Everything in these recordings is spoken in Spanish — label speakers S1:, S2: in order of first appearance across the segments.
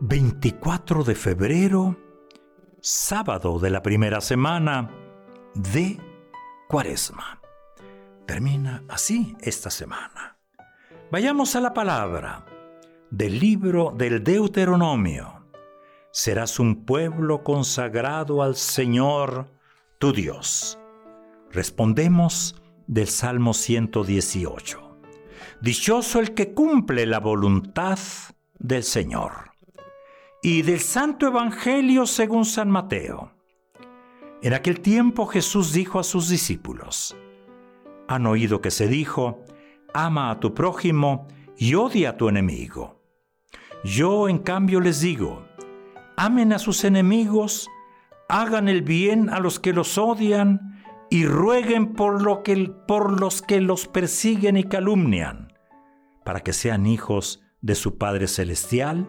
S1: ...24 de febrero... ...sábado de la primera semana... ...de Cuaresma. Termina así esta semana. Vayamos a la palabra... ...del libro del Deuteronomio... ...serás un pueblo consagrado al Señor... ...tu Dios. Respondemos del Salmo 118. Dichoso el que cumple la voluntad del Señor. Y del Santo Evangelio según San Mateo. En aquel tiempo Jesús dijo a sus discípulos, han oído que se dijo, ama a tu prójimo y odia a tu enemigo. Yo en cambio les digo, amen a sus enemigos, hagan el bien a los que los odian, y rueguen por, por los que los persiguen y calumnian, para que sean hijos de su Padre Celestial,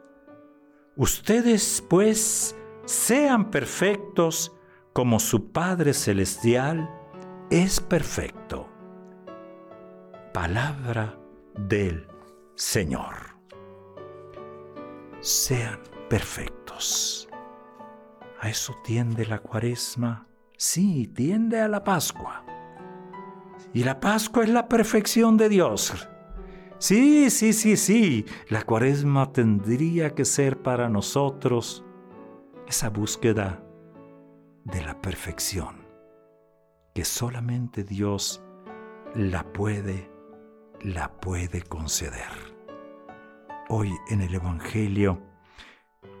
S1: Ustedes, pues, sean perfectos como su Padre Celestial es perfecto. Palabra del Señor. Sean perfectos. A eso tiende la cuaresma Sí, tiende a la Pascua. Y la Pascua es la perfección de Dios. Sí, sí, sí, sí. La cuaresma tendría que ser para nosotros esa búsqueda de la perfección que solamente Dios la puede, la puede conceder. Hoy en el Evangelio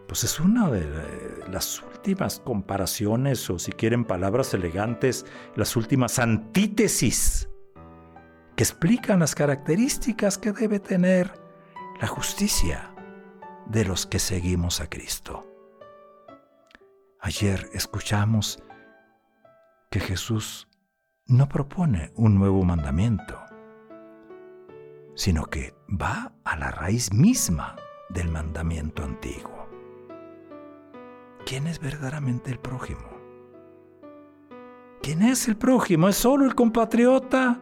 S1: pues es una de las últimas comparaciones, o si quieren palabras elegantes, las últimas antítesis explican las características que debe tener la justicia de los que seguimos a Cristo. Ayer escuchamos que Jesús no propone un nuevo mandamiento, sino que va a la raíz misma del mandamiento antiguo. ¿quién es verdaderamente el prójimo? ¿Quién es el prójimo? ¿Es solo el compatriota?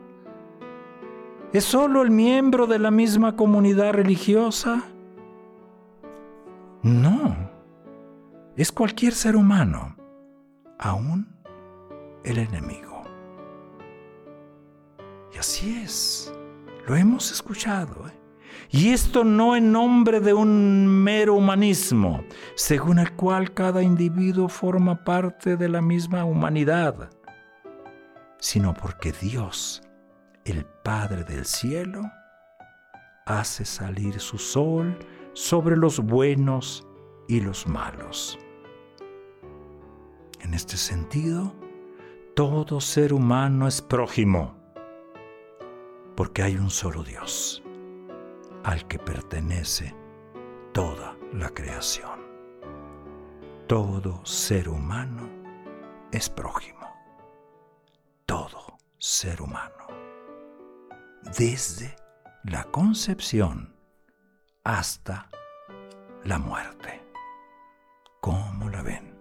S1: ¿Es solo el miembro de la misma comunidad religiosa? No, es cualquier ser humano, aún el enemigo. Y así es, lo hemos escuchado. ¿eh? Y esto no en nombre de un mero humanismo, según el cual cada individuo forma parte de la misma humanidad, sino porque Dios, el Padre del cielo, hace salir su sol sobre los buenos y los malos. En este sentido, todo ser humano es prójimo, porque hay un solo Dios al que pertenece toda la creación. Todo ser humano es prójimo. Todo ser humano. Desde la concepción hasta la muerte. ¿Cómo la ven?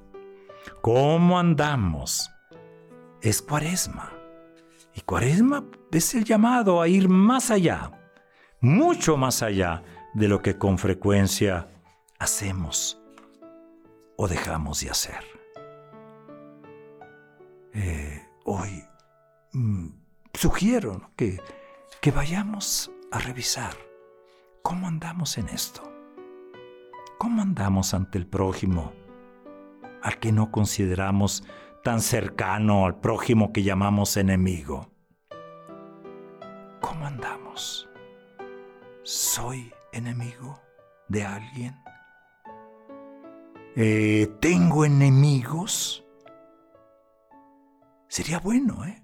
S1: ¿Cómo andamos? Es cuaresma. Y cuaresma es el llamado a ir más allá mucho más allá de lo que con frecuencia hacemos o dejamos de hacer. Eh, hoy mm, sugiero que, que vayamos a revisar cómo andamos en esto. ¿Cómo andamos ante el prójimo al que no consideramos tan cercano al prójimo que llamamos enemigo. ¿Cómo andamos? ¿Soy enemigo de alguien? Eh, ¿Tengo enemigos? Sería bueno, ¿eh?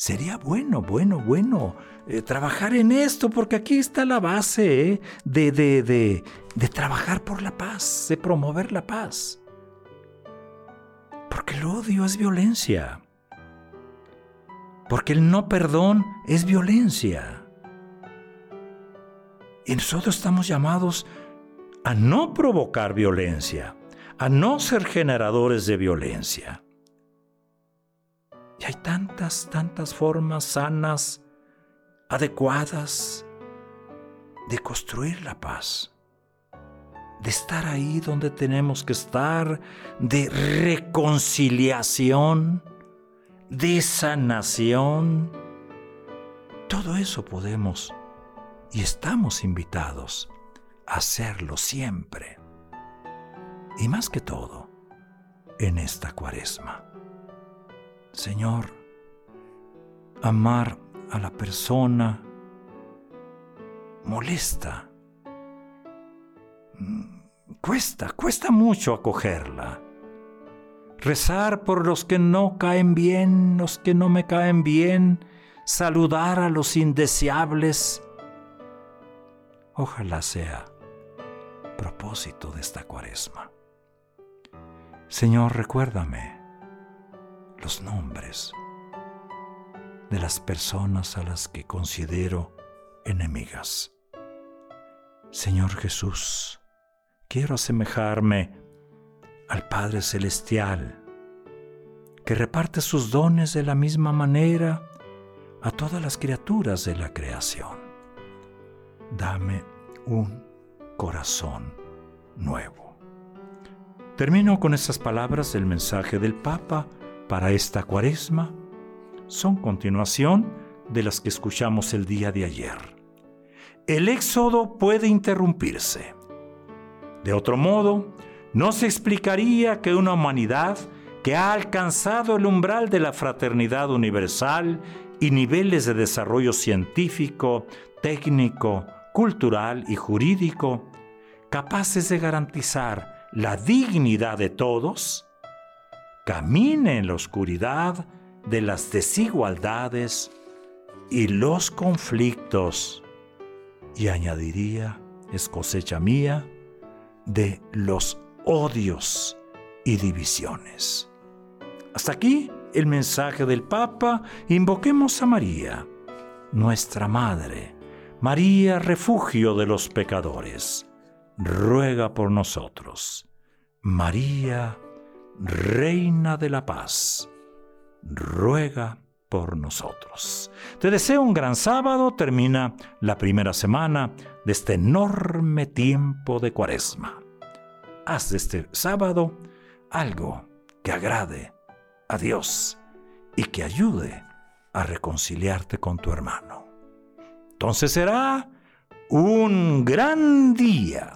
S1: Sería bueno, bueno, bueno eh, trabajar en esto, porque aquí está la base ¿eh? de, de, de, de trabajar por la paz, de promover la paz. Porque el odio es violencia. Porque el no perdón es violencia. Y nosotros estamos llamados a no provocar violencia, a no ser generadores de violencia. Y hay tantas, tantas formas sanas, adecuadas de construir la paz, de estar ahí donde tenemos que estar, de reconciliación, de sanación. Todo eso podemos y estamos invitados a hacerlo siempre. Y más que todo, en esta cuaresma. Señor, amar a la persona molesta. Cuesta, cuesta mucho acogerla. Rezar por los que no caen bien, los que no me caen bien, saludar a los indeseables. Ojalá sea propósito de esta cuaresma. Señor, recuérdame los nombres de las personas a las que considero enemigas. Señor Jesús, quiero asemejarme al Padre Celestial, que reparte sus dones de la misma manera a todas las criaturas de la creación. Dame un corazón nuevo. Termino con estas palabras del mensaje del Papa para esta cuaresma. Son continuación de las que escuchamos el día de ayer. El éxodo puede interrumpirse. De otro modo, no se explicaría que una humanidad que ha alcanzado el umbral de la fraternidad universal y niveles de desarrollo científico, técnico, cultural y jurídico, capaces de garantizar la dignidad de todos, camine en la oscuridad de las desigualdades y los conflictos. Y añadiría, es cosecha mía, de los odios y divisiones. Hasta aquí el mensaje del Papa. Invoquemos a María, nuestra Madre, María, refugio de los pecadores. Ruega por nosotros. María, Reina de la Paz, ruega por nosotros. Te deseo un gran sábado, termina la primera semana de este enorme tiempo de cuaresma. Haz de este sábado algo que agrade a Dios y que ayude a reconciliarte con tu hermano. Entonces será un gran día.